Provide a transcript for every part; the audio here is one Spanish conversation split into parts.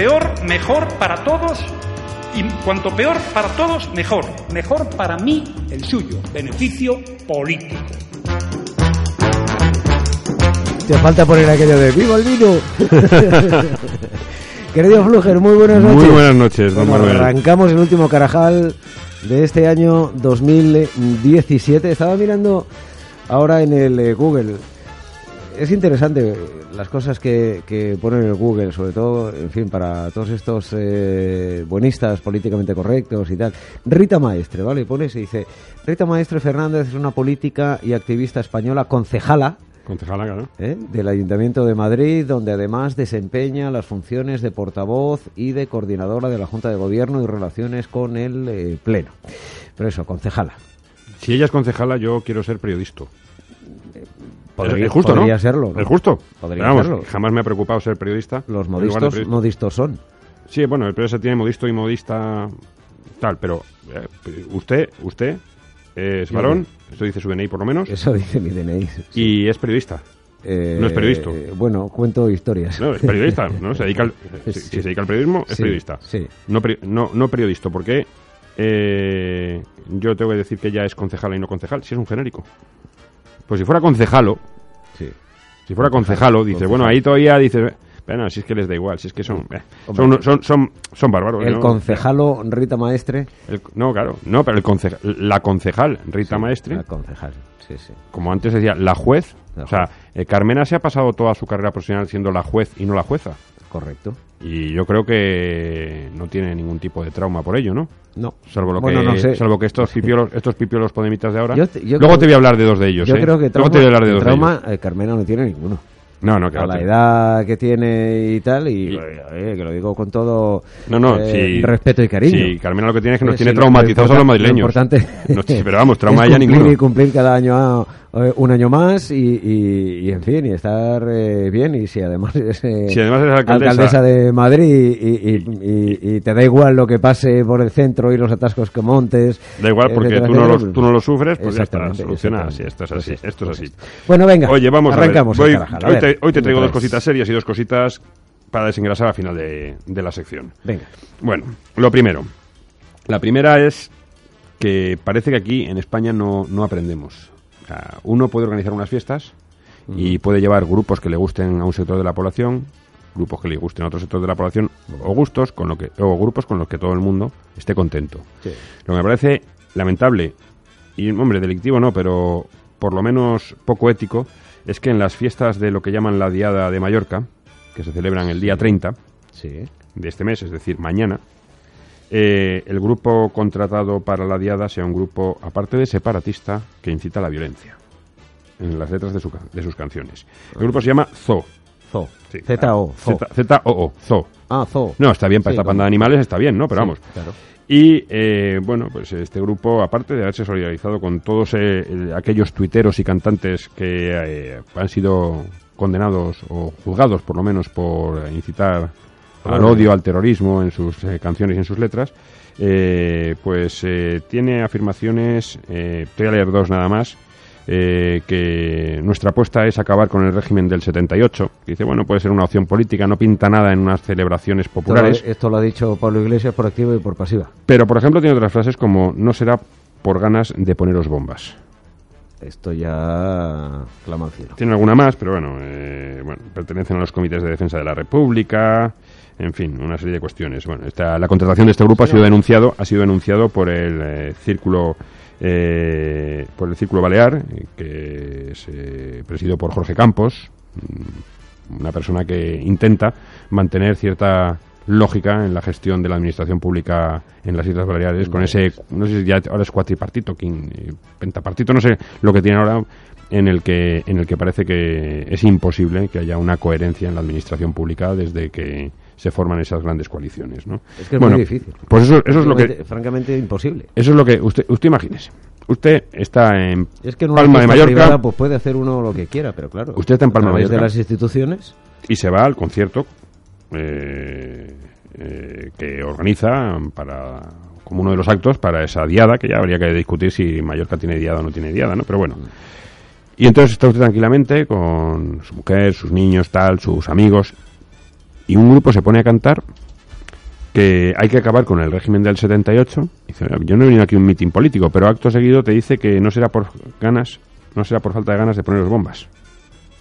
Peor, mejor para todos. Y cuanto peor para todos, mejor. Mejor para mí, el suyo. Beneficio político. Te falta poner aquello de ¡Viva el vino! Querido Fluger, muy buenas noches. Muy buenas noches, don Bueno, Manuel. arrancamos el último Carajal de este año 2017. Estaba mirando ahora en el eh, Google. Es interesante eh, las cosas que, que ponen en el Google, sobre todo, en fin, para todos estos eh, buenistas políticamente correctos y tal. Rita Maestre, ¿vale? Pones y dice, Rita Maestre Fernández es una política y activista española concejala Concejala, claro. ¿eh? del Ayuntamiento de Madrid, donde además desempeña las funciones de portavoz y de coordinadora de la Junta de Gobierno y relaciones con el eh, Pleno. Pero eso, concejala. Si ella es concejala, yo quiero ser periodista. Podría- es justo, podría ¿no? serlo, ¿no? Es justo. Podría Pero vamos, serlo. jamás me ha preocupado ser periodista. Los modistos, periodista. modistos son. Sí, bueno, el periodista tiene modisto y modista tal, pero eh, usted, usted es varón, esto dice su DNI por lo menos, Eso dice mi DNI. sí. y es periodista. Eh, no es periodista. bueno, cuento historias. No, es periodista, ¿no? Se dedica al, si, Sí. si se dedica al periodismo, es Sí, periodista. No, peri- no, no periodista, porque eh, yo tengo que decir que ella es concejala y no concejal, si es un genérico. Pues si fuera concejalo, Sí. si fuera concejalo, dice, bueno, ahí todavía dice, bueno, si es que les da igual, si es que son, eh, son, son, son, son bárbaros. El ¿no? concejalo Rita Maestre. El- no, claro, no, pero el conce- la concejal Rita Maestre, La concejal, sí, sí. como antes decía, la juez, La o sea, eh, Carmena se ha pasado toda su carrera profesional siendo la juez y no la jueza. Correcto. Y yo creo que no tiene ningún tipo de trauma por ello, ¿no? No. Salvo lo Bueno, que, no sé. salvo que estos pipiolos, estos pipiolos podemitas de ahora. Yo te- yo Luego creo- te voy a hablar de dos de ellos. Yo ¿eh? creo que Luego trauma, te voy a hablar de dos trauma de ellos. eh, Carmena no tiene ninguno. No, no, que a la edad que tiene y tal, y, Y- eh, que lo digo con todo No, no, eh, sí. respeto y cariño. Sí, Carmena lo que tiene es que nos Eh, tiene sí, traumatizados a los madrileños. Lo importante sí, pero vamos, trauma cumplir ninguno. y cumplir cada año eh, un año más y, y, y, en fin, y estar eh, bien. Y si además es eh, Si además eres alcaldesa- de Madrid y, te da igual lo que pase por el centro y los atascos que montes. Da igual porque etcétera, tú no, etcétera, lo, tú no lo sufres, pues ya está, Exactamente, soluciona. exactamente. Sí, esto es así, Pues esto es pues así. Bueno, venga, Oye, vamos arrancamos a ver. Voy- hoy, te, hoy te ¿qué traigo dos cositas serias y dos cositas para desengrasar al final de, de la sección. Venga. Bueno, lo primero. La primera es que parece que aquí en España no, no aprendemos. Sea, uno puede organizar unas fiestas y puede llevar grupos que le gusten a un sector de la población, grupos que le gusten a otro sector de la población, o gustos con lo que, o grupos con los que todo el mundo esté contento. Sí. Lo que me parece lamentable, y hombre, delictivo no, pero por lo menos poco ético, es que en las fiestas de lo que llaman la Diada de Mallorca, que se celebran el día 30 Sí. de este mes, es decir, mañana, eh, el grupo contratado para la Diada sea un grupo, aparte de separatista, que incita a la violencia en las letras de, su de sus canciones. El grupo se llama Zoo. Zo. Sí, Z-O. Zo. Z- Z-O-O, Zoo. Ah, Zo. No, está bien para Sí, esta panda de animales, está bien, ¿no? Pero Sí, vamos. claro. Y eh, bueno, pues este grupo, aparte de haberse solidarizado con todos eh, aquellos tuiteros y cantantes que eh, han sido condenados o juzgados por lo menos por incitar al odio, al terrorismo en sus eh, canciones y en sus letras, eh, pues eh, tiene afirmaciones, eh, voy a leer dos nada más, eh, que nuestra apuesta es acabar con el régimen del 78. que Dice, bueno, puede ser una opción política, no pinta nada en unas celebraciones Esto lo, populares. esto lo ha dicho Pablo Iglesias por activa y por pasiva. Pero, por ejemplo, tiene otras frases como no será por ganas de poneros bombas. Esto ya clama al cielo. Tiene alguna más, pero bueno, eh, bueno, pertenecen a los comités de defensa de la República, en fin, una serie de cuestiones. Bueno, esta, la contratación de este grupo ha sido denunciado, ha sido denunciado por el eh, círculo eh, por el círculo balear, eh, que es eh, presidido por Jorge Campos, mm, una persona que intenta mantener cierta lógica en la gestión de la administración pública en las Islas Baleares, con ese, no sé si ya ahora es cuatripartito, pentapartito, no sé lo que tiene ahora, en el que en el que parece que es imposible que haya una coherencia en la administración pública desde que se forman esas grandes coaliciones, ¿no? Es que es muy difícil. Pues eso, eso es lo que francamente imposible. Eso es lo que usted usted imagínese. Usted está en es que Palma de Mallorca, pues puede hacer uno lo que quiera, pero claro. Usted está en Palma de Mallorca. de las instituciones y se va al concierto eh, eh, que organiza para como uno de los actos para esa diada que ya habría que discutir si Mallorca tiene diada o no tiene diada, ¿no? Pero bueno. Y entonces está usted tranquilamente con su mujer, sus niños, tal, sus amigos, y un grupo se pone a cantar que hay que acabar con el régimen del 78. Dice, yo no he venido aquí a un mitin político, pero acto seguido te dice que no será por ganas, no será por falta de ganas de poner bombas.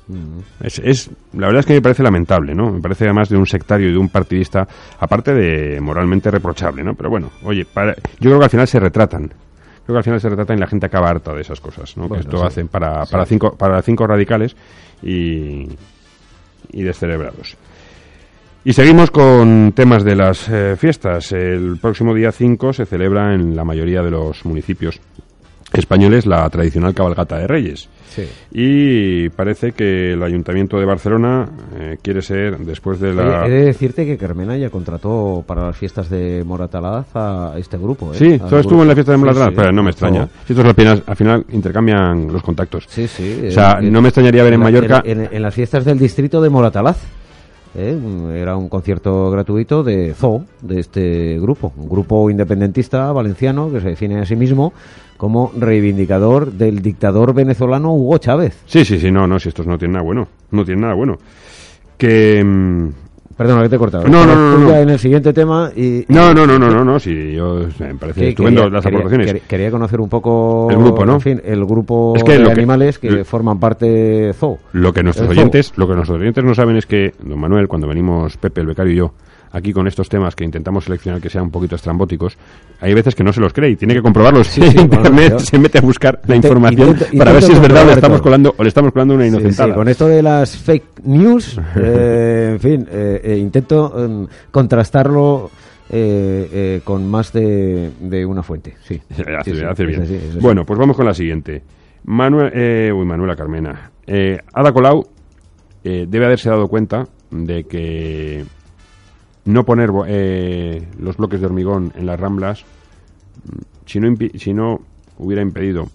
Mm. Es, es, la verdad es que me parece lamentable, ¿no? Me parece además de un sectario y de un partidista, aparte de moralmente reprochable, ¿no? Pero bueno, oye, yo creo que al final se retratan creo que al final se retrata y la gente acaba harta de esas cosas, ¿no? que esto hacen para, para, cinco, para cinco radicales y, y descerebrados. Y seguimos con temas de las eh, fiestas. El próximo día 5 se celebra en la mayoría de los municipios españoles la tradicional cabalgata de Reyes. Y parece que el Ayuntamiento de Barcelona eh, quiere ser, después de la... He de decirte que Carmena ya contrató para las fiestas de Moratalaz a este grupo. ¿eh? Sí, todo estuvo en la fiesta de Moratalaz, pero no me extraña. Si estos al al final intercambian los contactos. Sí, sí. O sea, no me extrañaría ver en, Mallorca... En, las fiestas del distrito de Moratalaz. ¿Eh? Era un concierto gratuito de Zoo, de este grupo, un grupo independentista valenciano que se define a sí mismo como reivindicador del dictador venezolano Hugo Chávez. Sí, sí, sí, no, no, si estos no tienen nada bueno, no tienen nada bueno. Que... Perdona, que te he cortado. No, no, no, no, En el siguiente tema y... No, no, no, no, no, no, sí, yo, me parece estupendo las aportaciones. Quería, conocer un poco... El grupo, ¿no? En fin, el grupo de animales que forman parte zoo. Lo que nuestros oyentes, lo que nuestros oyentes no saben es que, don Manuel, cuando venimos Pepe, el becario y yo, aquí con estos temas que intentamos seleccionar que sean un poquito estrambóticos, hay veces que no se los cree y tiene que comprobarlos. Sí, Internet se mete a buscar la información para ver si es verdad o le estamos colando, o le estamos colando una inocentada. con esto de las fake news, eh, en fin, eh, eh, intento em, contrastarlo. con más de, una fuente. Sí, hace, bien. bueno, pues vamos con la siguiente. Manuel, uy, Manuela Carmena. Ada Colau debe haberse dado cuenta de que no poner eh, los bloques de hormigón en las ramblas, si no, si no hubiera impedido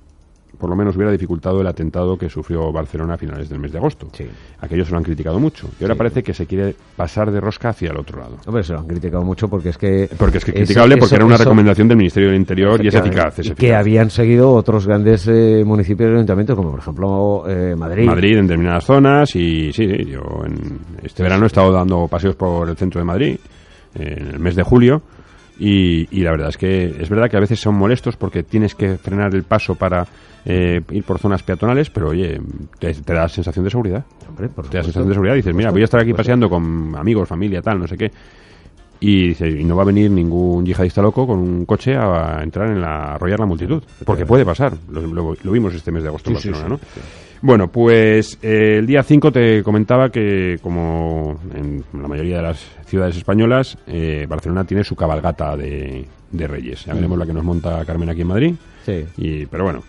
por lo menos hubiera dificultado el atentado que sufrió Barcelona a finales del mes de agosto. Sí. Aquellos se lo han criticado mucho. Y ahora parece que se quiere pasar de rosca hacia el otro lado. Hombre, se lo han criticado mucho porque es que... Porque es que criticable porque era una recomendación del Ministerio del Interior y es eficaz. que habían seguido otros grandes eh, municipios y ayuntamientos, como por ejemplo eh, Madrid. Madrid en determinadas zonas y sí, sí yo en este verano he estado dando paseos por el centro de Madrid en el mes de julio. Y, y, la verdad es que es verdad que a veces son molestos porque tienes que frenar el paso para eh, ir por zonas peatonales, pero oye, te, da sensación de seguridad. te da sensación de seguridad. Dices, mira, voy a estar aquí paseando con amigos, familia, tal, no sé qué. Y, dice, y no va a venir ningún yihadista loco con un coche a entrar en la arrollar la multitud. Porque puede pasar. Lo, vimos este mes de agosto en Barcelona, ¿no? Bueno, pues eh, el día 5 te comentaba que, como en la mayoría de las ciudades españolas, eh, Barcelona tiene su cabalgata de, Reyes. Ya veremos la que nos monta Carmen aquí en Madrid. Sí. Y, pero bueno.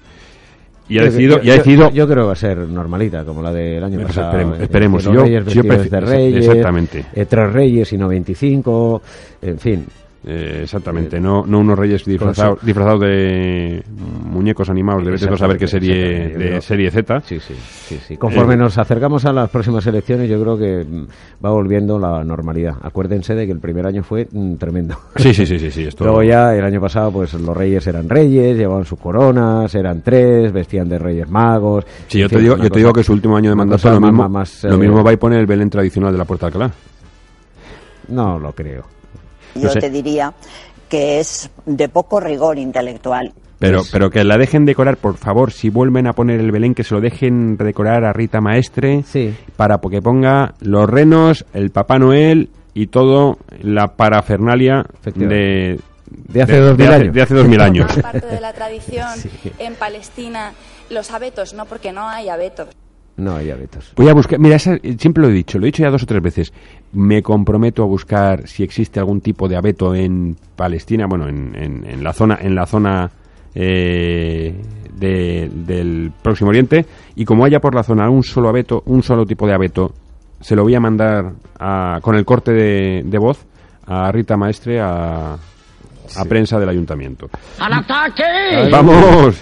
Y ha decidido, yo, y ha decidido... Yo, creo que va a ser normalita, como la del año pues pasado. Esperemos. Eh, reyes yo, de Reyes, exactamente. tres Reyes y no 25, en fin. Eh, exactamente, no, no unos reyes disfrazados, disfrazados de muñecos animados, de saber qué serie de serie Z. Sí, sí, sí, Conforme eh, nos acercamos a las próximas elecciones, yo creo que mm, va volviendo la normalidad. Acuérdense de que el primer año fue mm, tremendo. Sí, sí, sí, sí, sí Luego ya el año pasado, pues los reyes eran reyes, llevaban sus coronas, eran tres, vestían de reyes magos. Sí, yo te digo, yo te digo que su último año de mandato lo mismo, lo mismo va a poner el Belén tradicional de la Puerta de Alcalá. No lo creo yo te diría que es de poco rigor intelectual. Pero, pero que la dejen decorar, por favor, si vuelven a poner el Belén, que se lo dejen decorar a Rita Maestre, sí. para que ponga los renos, el Papá Noel y todo la parafernalia de, de hace dos mil años. De hace dos mil años. parte de la tradición en Palestina los abetos, no porque no hay abetos. No hay abetos. Voy a buscar, mira, esa- siempre lo he dicho, lo he dicho ya dos o tres veces. Me comprometo a buscar si existe algún tipo de abeto en Palestina, bueno, en, en- en la zona, en la zona eh, de- del Próximo Oriente, y como haya por la zona un solo abeto, un solo tipo de abeto, se lo voy a mandar a- con el corte de, de voz a Rita Maestre, a, a prensa del ayuntamiento. ¡Vamos!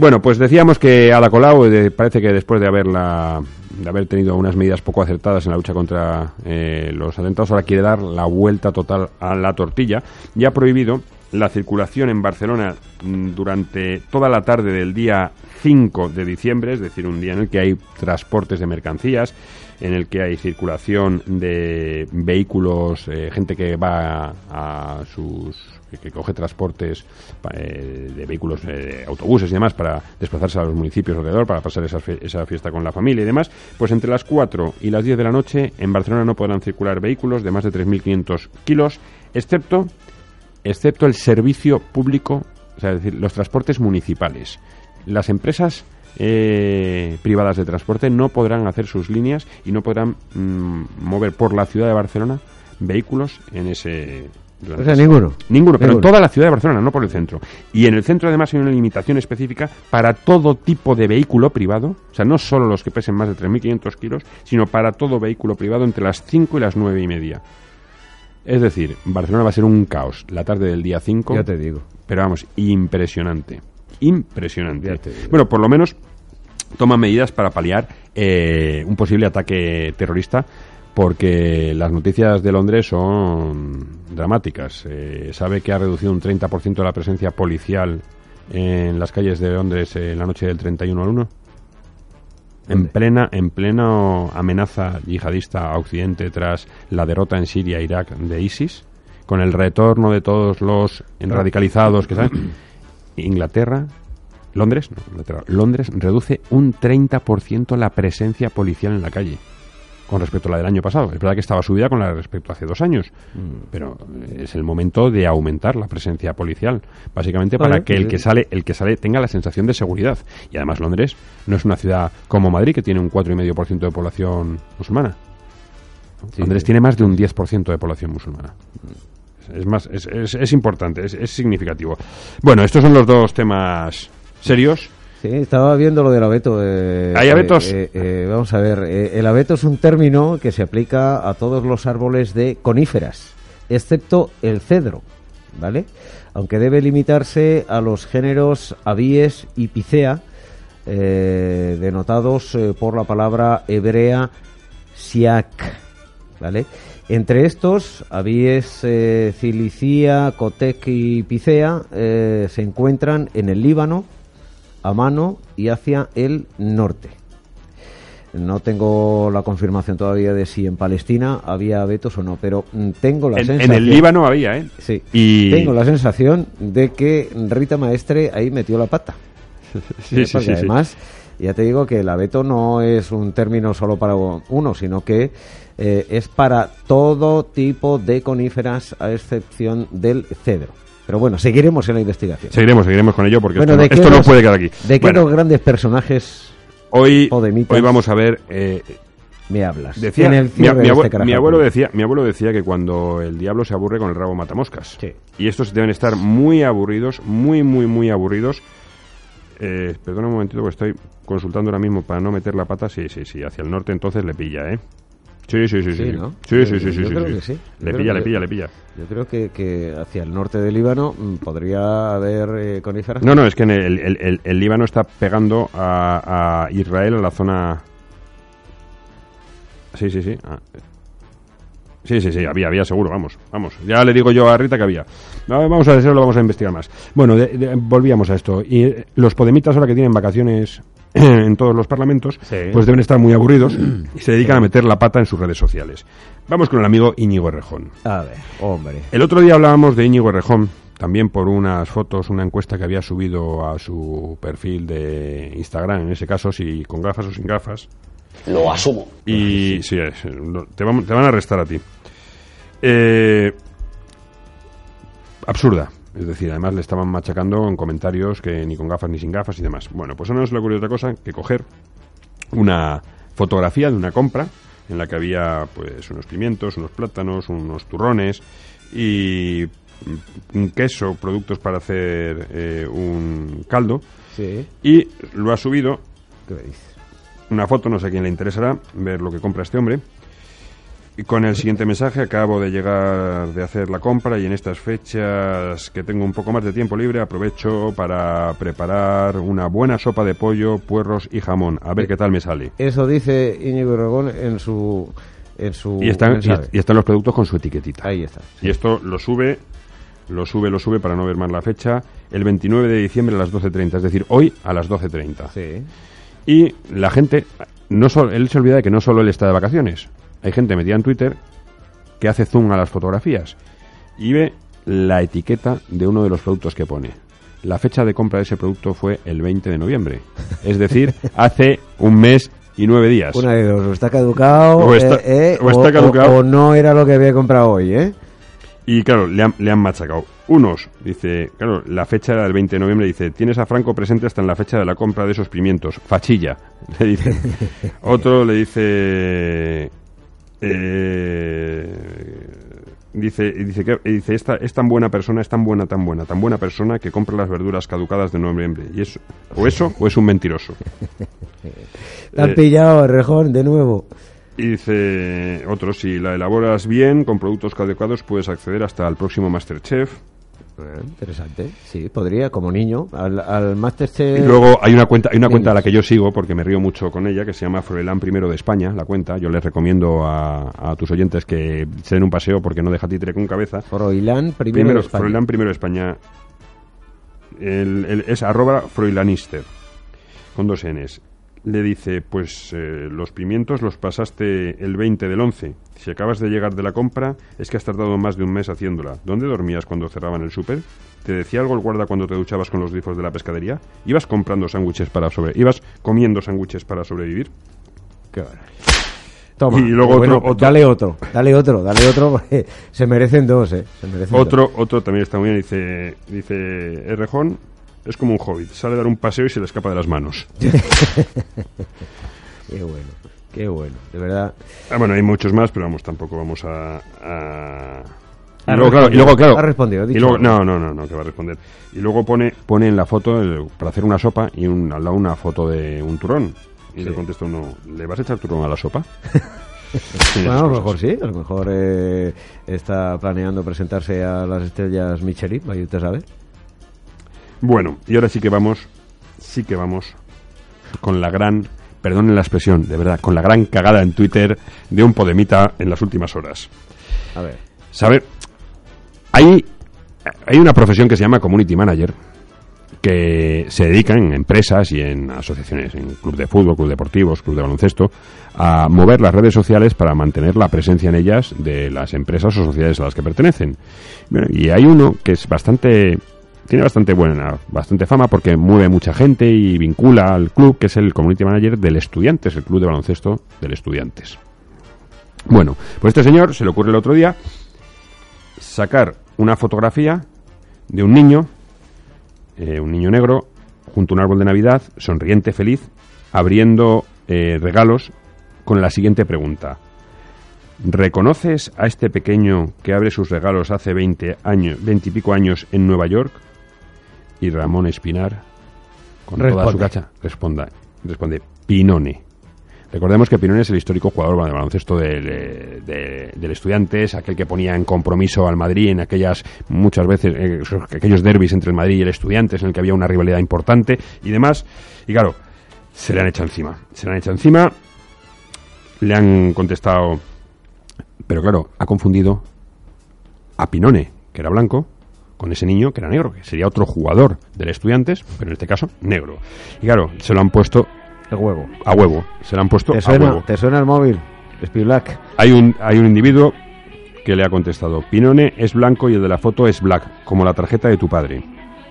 Bueno, pues decíamos que Ada Colau eh, parece que después de haberla de haber tenido unas medidas poco acertadas en la lucha contra eh, los atentados, ahora quiere dar la vuelta total a la tortilla. Y ha prohibido la circulación en Barcelona mm, durante toda la tarde del día 5 de diciembre, es decir, un día en el que hay transportes de mercancías, en el que hay circulación de vehículos, eh, gente que va a, sus que, coge transportes eh, de vehículos, eh, autobuses y demás para desplazarse a los municipios alrededor, para pasar esa, fe- esa fiesta con la familia y demás, pues entre las 4 y las 10 de la noche en Barcelona no podrán circular vehículos de más de 3.500 kilos, excepto excepto el servicio público, o sea, es decir, los transportes municipales. Las empresas eh, privadas de transporte no podrán hacer sus líneas y no podrán mm, mover por la ciudad de Barcelona vehículos en ese. O sea, ninguno. Ninguno, pero en toda la ciudad de Barcelona, no por el centro. Y en el centro además hay una limitación específica para todo tipo de vehículo privado, o sea, no solo los que pesen más de 3.500 kilos, sino para todo vehículo privado entre las 5 y las 9 y media. Es decir, Barcelona va a ser un caos la tarde del día 5. Ya te digo. Pero vamos, impresionante. Impresionante. Bueno, por lo menos toma medidas para paliar eh, un posible ataque terrorista porque las noticias de Londres son dramáticas. Eh, sabe que ha reducido un 30% la presencia policial en las calles de Londres en la noche del 31 al 1. En plena, en plena amenaza yihadista a Occidente tras la derrota en Siria e Irak de ISIS, con el retorno de todos los radicalizados que saben, Inglaterra, Londres, no, Inglaterra, Londres reduce un 30% la presencia policial en la calle con respecto a la del año pasado. Es verdad que estaba subida con la respecto a hace dos años, Mm. pero es el momento de aumentar la presencia policial, básicamente para que el que sale, el que sale tenga la sensación de seguridad. Y además Londres no es una ciudad como Madrid que tiene un 4,5% de población musulmana. Sí, Londres sí. tiene más de un 10% de población musulmana. Es más, es, es- es importante, es, es significativo. Bueno, estos son los dos temas serios. Sí, estaba viendo lo del abeto. eh, ¿Hay eh, abetos? eh, eh, vamos a ver, el abeto es un término que se aplica a todos los árboles de coníferas, excepto el cedro, ¿vale? Aunque debe limitarse a los géneros abies y picea, denotados por la palabra hebrea siak, ¿vale? Entre estos, abies, cilicia, cotec y picea, se encuentran en el Líbano, a mano y hacia el norte. No tengo la confirmación todavía de si en Palestina había abetos o no, pero mm, tengo la En, sensación. en el Líbano había, ¿eh? Sí. Y... Tengo la sensación de que Rita Maestre ahí metió la pata. Sí, ¿eh? sí, sí. además, ya te digo que el abeto no es un término solo para uno, sino que eh, es para todo tipo de coníferas, a excepción del cedro. Pero bueno, seguiremos en la investigación. Seguiremos, seguiremos con ello porque Bueno, esto, ¿de no, puede quedar aquí. ¿De qué Bueno, dos grandes personajes hoy, podemitas? hoy vamos a ver... eh, me hablas? decía, en el mi, mi de abue- este mi abuelo decía, mi abuelo decía que cuando el diablo se aburre con el rabo mata moscas. Sí. Y estos deben estar muy aburridos, muy, muy, muy aburridos. Eh, perdona un momentito porque estoy consultando ahora mismo para no meter la pata. Sí, sí, sí, hacia el norte entonces le pilla, ¿eh? Sí, sí, sí, sí. Sí, ¿no? Sí, sí, sí, sí, yo sí, creo sí. que sí. Yo Le pilla, que- le pilla, le pilla. Yo creo que, que hacia el norte del Líbano mm, podría haber eh, coníferas. No, no, es que en el, el- el- el Líbano está pegando a, a Israel, a la zona... Sí, sí, sí. Ah. Sí, sí, sí, había, había seguro, vamos, vamos. Ya le digo yo a Rita que había. Vamos a decirlo, lo vamos a investigar más. Bueno, de- de- volvíamos a esto. Y eh, los podemitas ahora que tienen vacaciones en todos los parlamentos, Sí. pues deben estar muy aburridos y se dedican a meter la pata en sus redes sociales. Vamos con el amigo Íñigo Errejón. A ver, hombre. El otro día hablábamos de Íñigo Errejón, también por unas fotos, una encuesta que había subido a su perfil de Instagram, en ese caso, si con gafas o sin gafas. Lo asumo. Y sí, te, van, te van a arrestar a ti. Eh, absurda. Es decir, además le estaban machacando en comentarios que ni con gafas ni sin gafas y demás. Bueno, pues ahora no se le ocurrió otra cosa que coger una fotografía de una compra en la que había pues unos pimientos, unos plátanos, unos turrones y un queso, productos para hacer eh, un caldo. Sí. Y lo ha subido ¿Qué dices? Una foto, no sé a quién le interesará ver lo que compra este hombre. Y con el siguiente mensaje, acabo de llegar de hacer la compra y en estas fechas que tengo un poco más de tiempo libre, aprovecho para preparar una buena sopa de pollo, puerros y jamón. A ver qué tal me sale. Eso dice Íñigo Rogón en su en su Y están, y están los productos con su etiquetita. Ahí está. Y esto lo sube, lo sube, lo sube para no ver más la fecha, el 29 de diciembre a las 12.30, es decir, hoy a las 12.30. Sí. Y la gente, no solo, él se olvida de que no solo él está de vacaciones. Hay gente metida en Twitter que hace zoom a las fotografías y ve la etiqueta de uno de los productos que pone. La fecha de compra de ese producto fue el 20 de noviembre. Es decir, hace un mes y nueve días. Una de dos, o está caducado, O está- eh, eh, o está caducado. o no era lo que había comprado hoy, ¿eh? Y claro, le han, le han machacado. Unos, dice, claro, la fecha era el 20 de noviembre, dice, tienes a Franco presente hasta en la fecha de la compra de esos pimientos. Fachilla, le dicen. Otro le dice, eh, dice, dice que dice, esta, es tan buena persona, es tan buena, tan buena, tan buena persona que compra las verduras caducadas de noviembre. Y eso, o eso, o es un mentiroso. Han pillado, Rejón, de nuevo. Y dice otro, si la elaboras bien, con productos adecuados, puedes acceder hasta el próximo Masterchef. Eh, interesante. Sí, podría, como niño, al, al Masterchef... Y luego hay una cuenta, hay una cuenta a la que yo sigo porque me río mucho con ella que se llama Froilán Primero de España, la cuenta. Yo les recomiendo a, a tus oyentes que se den un paseo porque no deja títere con cabeza. Froilán, primero, Primero, de España. Froilán Primero de España. El- el- es arroba Froilanister con dos Ns. Le dice, pues eh, los pimientos los pasaste el 20 del 11. Si acabas de llegar de la compra, es que has tardado más de un mes haciéndola. ¿Dónde dormías cuando cerraban el súper? ¿Te decía algo el guarda cuando te duchabas con los grifos de la pescadería? ¿Ibas comprando sándwiches para sobre... ¿Ibas comiendo sándwiches para sobrevivir? Qué bueno. Toma. Y luego bueno, otro- otro- Dale otro, dale otro, dale otro, se merecen dos, ¿eh? Se merecen dos. Otro, otro también está muy bien, dice, dice Errejón, es como un hobbit, sale a dar un paseo y se le escapa de las manos. Qué bueno, qué bueno, de verdad. Ah, bueno, hay muchos más, pero vamos, tampoco vamos a... a- Ha Y luego, claro, y luego, claro, Ha respondido, ha y dicho luego- no, no, no, no, que va a responder. Y luego pone, pone en la foto, el- para hacer una sopa, y un, al lado una foto de un turrón. Y le contesta uno, ¿le vas a echar turrón a la sopa? Bueno, a lo mejor sí, a lo mejor eh, está planeando presentarse a las estrellas Michelin, vaya usted sabe. Bueno, y ahora sí que vamos, sí que vamos con la gran, perdonen la expresión, de verdad, con la gran cagada en Twitter de un Podemita en las últimas horas. A ver, ¿Sabe? Hay, hay una profesión que se llama Community Manager que se dedica en empresas y en asociaciones, en club de fútbol, club deportivos, club de baloncesto, a mover las redes sociales para mantener la presencia en ellas de las empresas o sociedades a las que pertenecen. Bueno, y hay uno que es bastante tiene bastante buena, bastante fama porque mueve mucha gente y vincula al club, que es el community manager del Estudiantes, el club de baloncesto del Estudiantes. Bueno, pues este señor se le ocurre el otro día sacar una fotografía de un niño, eh, un niño negro, junto a un árbol de Navidad, sonriente, feliz, abriendo eh, regalos con la siguiente pregunta. ¿Reconoces a este pequeño que abre sus regalos hace 20 años, 20 y pico años en Nueva York? Y Ramón Espinar, con toda su cacha, responda, responde, Pinone. Recordemos que Pinone es el histórico jugador de baloncesto del, de- del Estudiantes, aquel que ponía en compromiso al Madrid en aquellas, muchas veces, eh, aquellos derbis entre el Madrid y el Estudiantes en el que había una rivalidad importante y demás. Y claro, se le han echado encima. Se le han echado encima, le han contestado, pero claro, ha confundido a Pinone, que era blanco, con ese niño que era negro, que sería otro jugador del Estudiantes, pero en este caso negro. Y claro, se lo han puesto el huevo. a huevo. Se lo han puesto ¿Te a suena, huevo. ¿Te suena el móvil? Spillac. Hay un, hay un individuo que le ha contestado, Pinone es blanco y el de la foto es black, como la tarjeta de tu padre.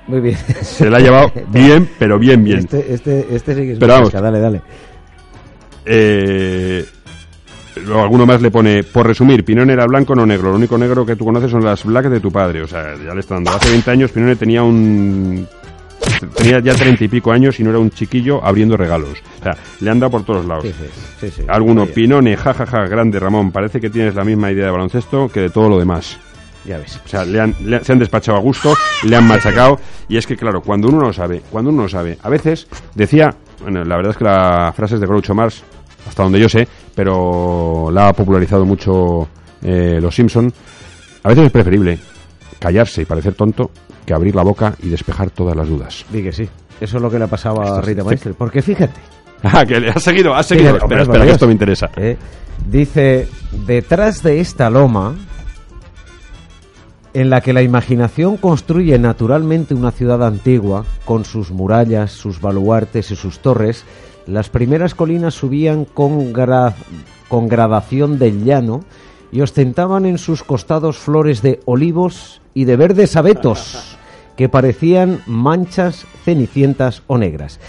Muy bien. Se le ha llevado bien, pero bien, bien. Este, este, este sí que es Pero vamos. dale, dale. Eh, alguno más le pone, por resumir, Pinone era blanco, no negro. Lo único negro que tú conoces son las black de tu padre. O sea, ya le está dando. Hace 20 años Pinone tenía un tenía ya treinta y pico años y no era un chiquillo abriendo regalos. O sea, le han dado por todos lados. Sí, sí, sí. Alguno, Pinone, jajaja, grande Ramón, parece que tienes la misma idea de baloncesto que de todo lo demás. Ya ves. O sea, le han- le se han despachado a gusto, le han machacado. Y es que, claro, cuando uno lo sabe, cuando uno lo sabe, a veces decía, bueno, la verdad es que la frase es de Groucho Marx, hasta donde yo sé, pero la ha popularizado mucho eh, los Simpson. A veces es preferible callarse y parecer tonto que abrir la boca y despejar todas las dudas. Di que sí. Eso es lo que le pasaba a Esto es- Rita Maestre. Porque fíjate. Ah, que le has seguido, has seguido. Fíjate, espera, espera, que esto me interesa. Eh, Dice, detrás de esta loma, en la que la imaginación construye naturalmente una ciudad antigua, con sus murallas, sus baluartes y sus torres, las primeras colinas subían con, gra- con gradación del llano y ostentaban en sus costados flores de olivos y de verdes abetos, que parecían manchas cenicientas o negras.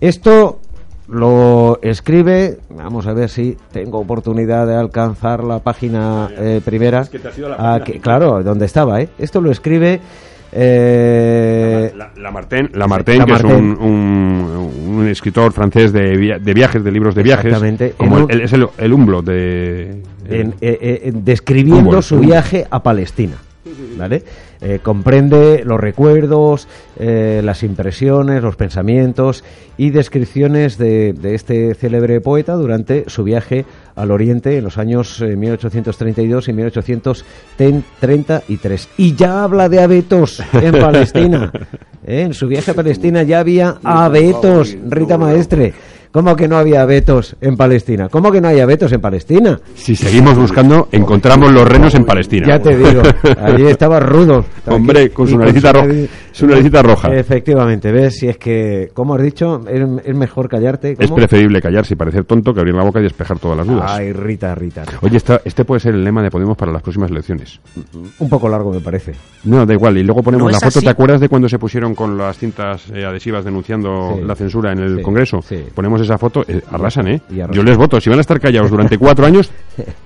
Esto lo escribe, vamos a ver si tengo oportunidad de alcanzar la página eh, primera. que te has ido a la Ah, página claro, donde estaba, ¿eh? Esto lo escribe... eh, La, la Martin, la Martin, que es un, un- un escritor francés de, via- de viajes, de libros de viajes. Exactamente. Como el, es el, el Humblo de. en- eh, eh, describiendo Humboldt, su viaje a Palestina. ¿Vale? Eh, comprende los recuerdos, eh, las impresiones, los pensamientos y descripciones de, de este célebre poeta durante su viaje al Oriente en los años eh, 1832 y 1833. Y ya habla de abetos en Palestina. ¿eh? En su viaje a Palestina ya había abetos, Rita Maestre. ¿Cómo que no había abetos en Palestina? ¿Cómo que no hay abetos en Palestina? Si seguimos buscando, encontramos los renos en Palestina. Ya te digo, allí estaba rudo. Hombre, con su naricita ro- su naricita roja. Efectivamente, ves, si es que, como has dicho, es, es mejor callarte. Es preferible callarse y parecer tonto que abrir la boca y despejar todas las dudas. Ay, Rita, Rita. Oye, esta- este puede ser el lema de Podemos para las próximas elecciones. Un poco largo me parece. No, da igual. Y luego ponemos No la foto. así. ¿Te acuerdas de cuando se pusieron con las cintas eh, adhesivas denunciando Sí. la censura en el Sí, Congreso? sí. Ponemos esa foto. eh, arrasan, ¿eh? Y arrasan. Yo les voto. Si van a estar callados durante cuatro años,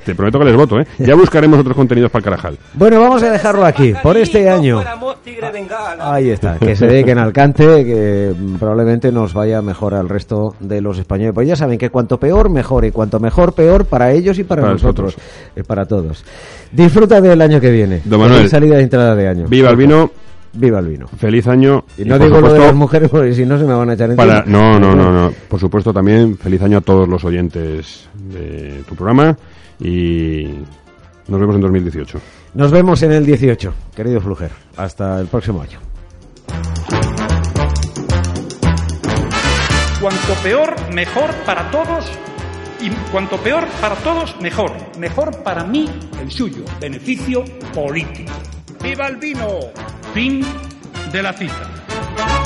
te prometo que les voto, ¿eh? Ya buscaremos otros contenidos para el Carajal. Bueno, vamos a dejarlo aquí, por este año. Ahí está, que se dediquen al cante, que probablemente nos vaya mejor al resto de los españoles. Pues ya saben que cuanto peor, mejor, y cuanto mejor, peor para ellos y para, Para nosotros, nosotros. eh, para todos. Disfruta del año que viene. Don Manuel. Salida de entrada de año. Viva el vino, Viva el vino. feliz año. Y no digo lo de supuesto, las mujeres porque si no se me van a echar encima. Para, no, no, no, no. Por supuesto también feliz año a todos los oyentes de tu programa y nos vemos en 2018. Nos vemos en el 18, querido Fluger. Hasta el próximo año. Cuanto peor, mejor para todos. Y cuanto peor para todos, mejor. Mejor para mí, el suyo. Beneficio político. ¡Viva el vino! Fin de la cita.